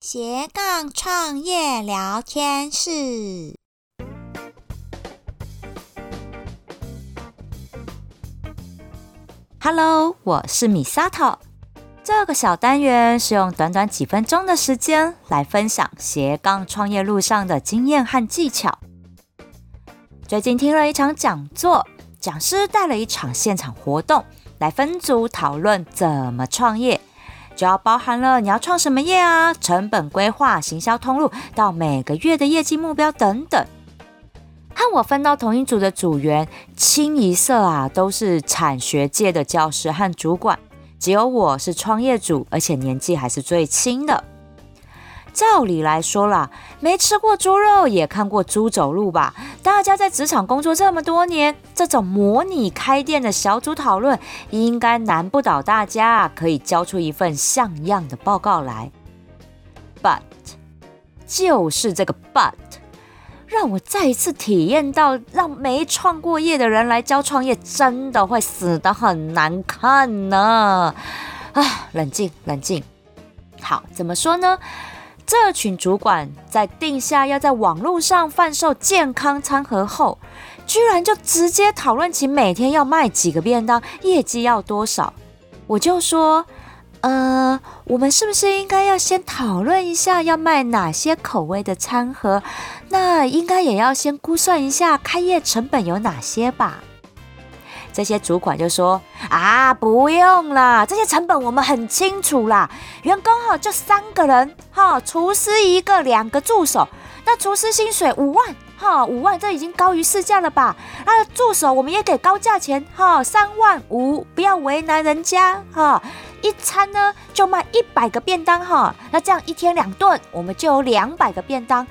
斜杠创业聊天室，Hello，我是米萨头。这个小单元是用短短几分钟的时间来分享斜杠创业路上的经验和技巧。最近听了一场讲座，讲师带了一场现场活动，来分组讨论怎么创业。就要包含了你要创什么业啊，成本规划、行销通路，到每个月的业绩目标等等。和我分到同一组的组员，清一色啊都是产学界的教师和主管，只有我是创业组，而且年纪还是最轻的。照理来说啦，没吃过猪肉也看过猪走路吧？大家在职场工作这么多年，这种模拟开店的小组讨论，应该难不倒大家，可以交出一份像样的报告来。But，就是这个 But，让我再一次体验到，让没创过业的人来教创业，真的会死得很难看呢。啊，冷静，冷静。好，怎么说呢？这群主管在定下要在网络上贩售健康餐盒后，居然就直接讨论起每天要卖几个便当，业绩要多少。我就说，呃，我们是不是应该要先讨论一下要卖哪些口味的餐盒？那应该也要先估算一下开业成本有哪些吧？这些主管就说：“啊，不用啦，这些成本我们很清楚啦。员工哈就三个人哈，厨师一个，两个助手。那厨师薪水五万哈，五万这已经高于市价了吧？那助手我们也给高价钱哈，三万五，不要为难人家哈。一餐呢就卖一百个便当哈，那这样一天两顿，我们就有两百个便当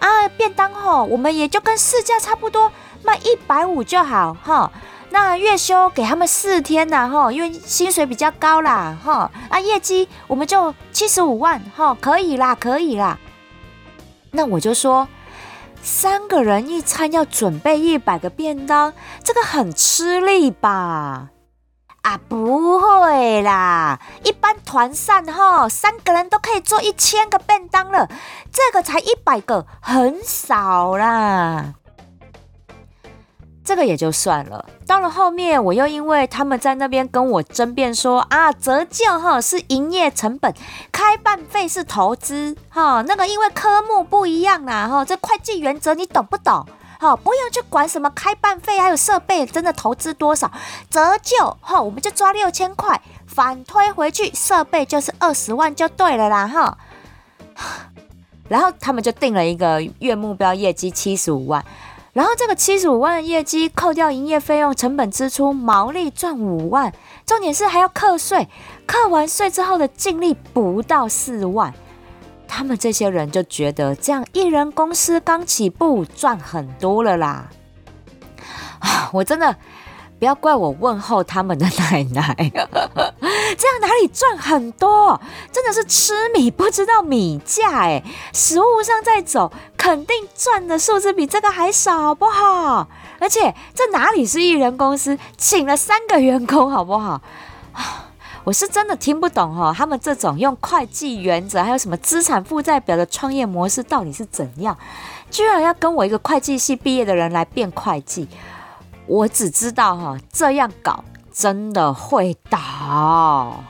啊。便当哈，我们也就跟市价差不多，卖一百五就好哈。”那月休给他们四天呐，哈，因为薪水比较高啦，哈，啊，业绩我们就七十五万，哈，可以啦，可以啦。那我就说，三个人一餐要准备一百个便当，这个很吃力吧？啊，不会啦，一般团膳哈，三个人都可以做一千个便当了，这个才一百个，很少啦。这个也就算了，到了后面，我又因为他们在那边跟我争辩说啊，折旧哈是营业成本，开办费是投资哈，那个因为科目不一样啦哈，这会计原则你懂不懂？哈，不用去管什么开办费还有设备真的投资多少，折旧哈我们就抓六千块，反推回去设备就是二十万就对了啦哈。然后他们就定了一个月目标业绩七十五万。然后这个七十五万的业绩，扣掉营业费用、成本支出，毛利赚五万。重点是还要课税，课完税之后的净利不到四万。他们这些人就觉得这样一人公司刚起步赚很多了啦。啊，我真的。不要怪我问候他们的奶奶，这样哪里赚很多？真的是吃米不知道米价哎！食物上在走，肯定赚的数字比这个还少，好不好？而且这哪里是艺人公司，请了三个员工，好不好？我是真的听不懂哈，他们这种用会计原则，还有什么资产负债表的创业模式到底是怎样？居然要跟我一个会计系毕业的人来变会计？我只知道哈，这样搞真的会倒。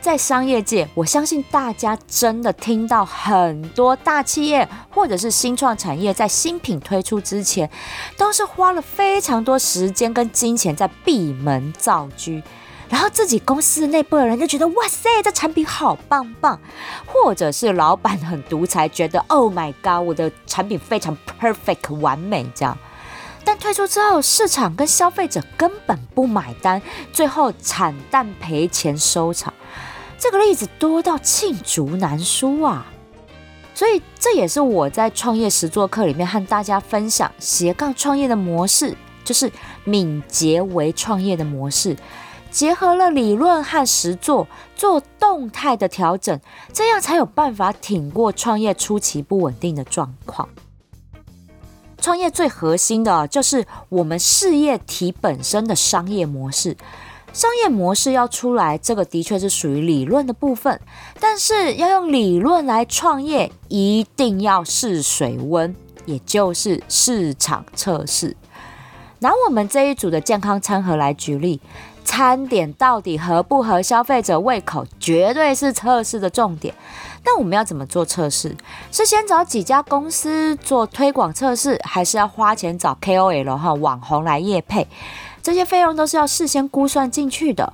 在商业界，我相信大家真的听到很多大企业或者是新创产业在新品推出之前，都是花了非常多时间跟金钱在闭门造车，然后自己公司内部的人就觉得哇塞，这产品好棒棒，或者是老板很独裁，觉得 Oh my God，我的产品非常 perfect 完美这样。但推出之后，市场跟消费者根本不买单，最后惨淡赔钱收场。这个例子多到罄竹难书啊！所以这也是我在创业实作课里面和大家分享斜杠创业的模式，就是敏捷为创业的模式，结合了理论和实作，做动态的调整，这样才有办法挺过创业初期不稳定的状况。创业最核心的就是我们事业体本身的商业模式，商业模式要出来，这个的确是属于理论的部分。但是要用理论来创业，一定要试水温，也就是市场测试。拿我们这一组的健康餐盒来举例，餐点到底合不合消费者胃口，绝对是测试的重点。那我们要怎么做测试？是先找几家公司做推广测试，还是要花钱找 KOL 和网红来业配？这些费用都是要事先估算进去的。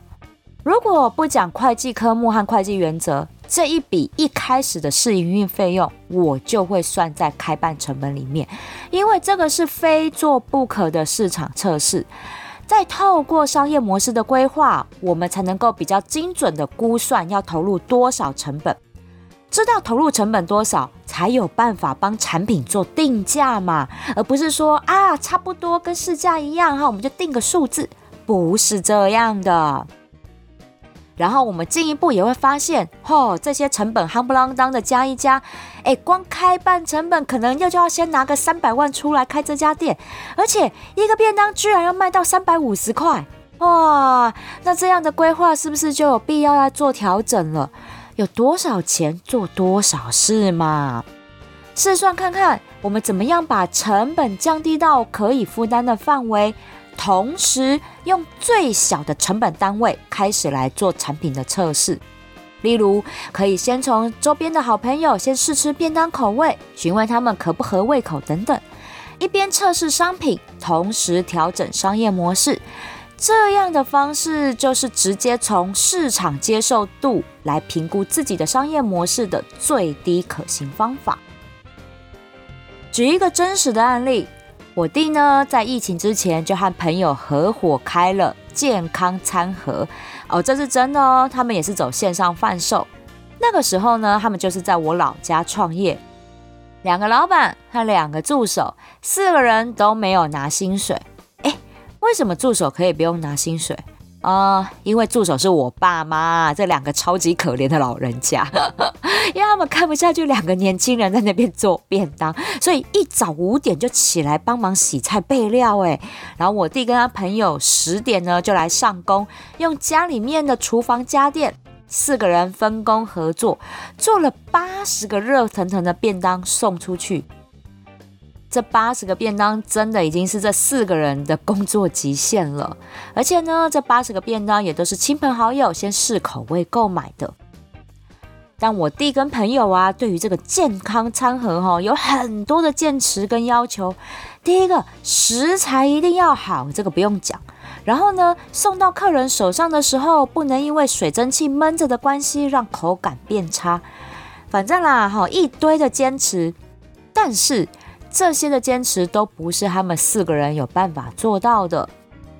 如果不讲会计科目和会计原则，这一笔一开始的试营运费用，我就会算在开办成本里面，因为这个是非做不可的市场测试。再透过商业模式的规划，我们才能够比较精准的估算要投入多少成本。知道投入成本多少，才有办法帮产品做定价嘛，而不是说啊，差不多跟市价一样哈，我们就定个数字，不是这样的。然后我们进一步也会发现，吼、哦，这些成本夯不啷当的加一加，哎，光开办成本可能要就要先拿个三百万出来开这家店，而且一个便当居然要卖到三百五十块，哇，那这样的规划是不是就有必要要做调整了？有多少钱做多少事嘛？试算看看，我们怎么样把成本降低到可以负担的范围，同时用最小的成本单位开始来做产品的测试。例如，可以先从周边的好朋友先试吃便当口味，询问他们合不合胃口等等，一边测试商品，同时调整商业模式。这样的方式就是直接从市场接受度来评估自己的商业模式的最低可行方法。举一个真实的案例，我弟呢在疫情之前就和朋友合伙开了健康餐盒哦，这是真的哦，他们也是走线上贩售。那个时候呢，他们就是在我老家创业，两个老板和两个助手，四个人都没有拿薪水。为什么助手可以不用拿薪水啊？因为助手是我爸妈，这两个超级可怜的老人家，因为他们看不下去两个年轻人在那边做便当，所以一早五点就起来帮忙洗菜备料。哎，然后我弟跟他朋友十点呢就来上工，用家里面的厨房家电，四个人分工合作，做了八十个热腾腾的便当送出去。这八十个便当真的已经是这四个人的工作极限了，而且呢，这八十个便当也都是亲朋好友先试口味购买的。但我弟跟朋友啊，对于这个健康餐盒哈，有很多的坚持跟要求。第一个，食材一定要好，这个不用讲。然后呢，送到客人手上的时候，不能因为水蒸气闷着的关系让口感变差。反正啦，哈，一堆的坚持，但是。这些的坚持都不是他们四个人有办法做到的。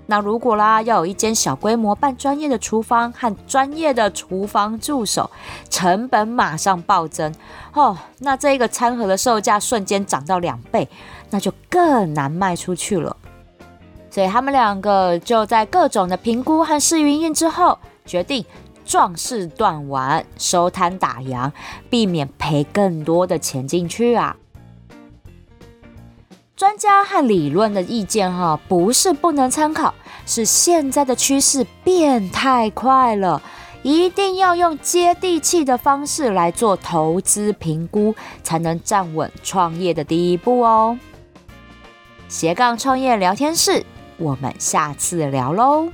那如果啦，要有一间小规模、半专业的厨房和专业的厨房助手，成本马上暴增哦。那这个餐盒的售价瞬间涨到两倍，那就更难卖出去了。所以他们两个就在各种的评估和试营运之后，决定壮士断腕，收摊打烊，避免赔更多的钱进去啊。专家和理论的意见哈，不是不能参考，是现在的趋势变太快了，一定要用接地气的方式来做投资评估，才能站稳创业的第一步哦。斜杠创业聊天室，我们下次聊喽。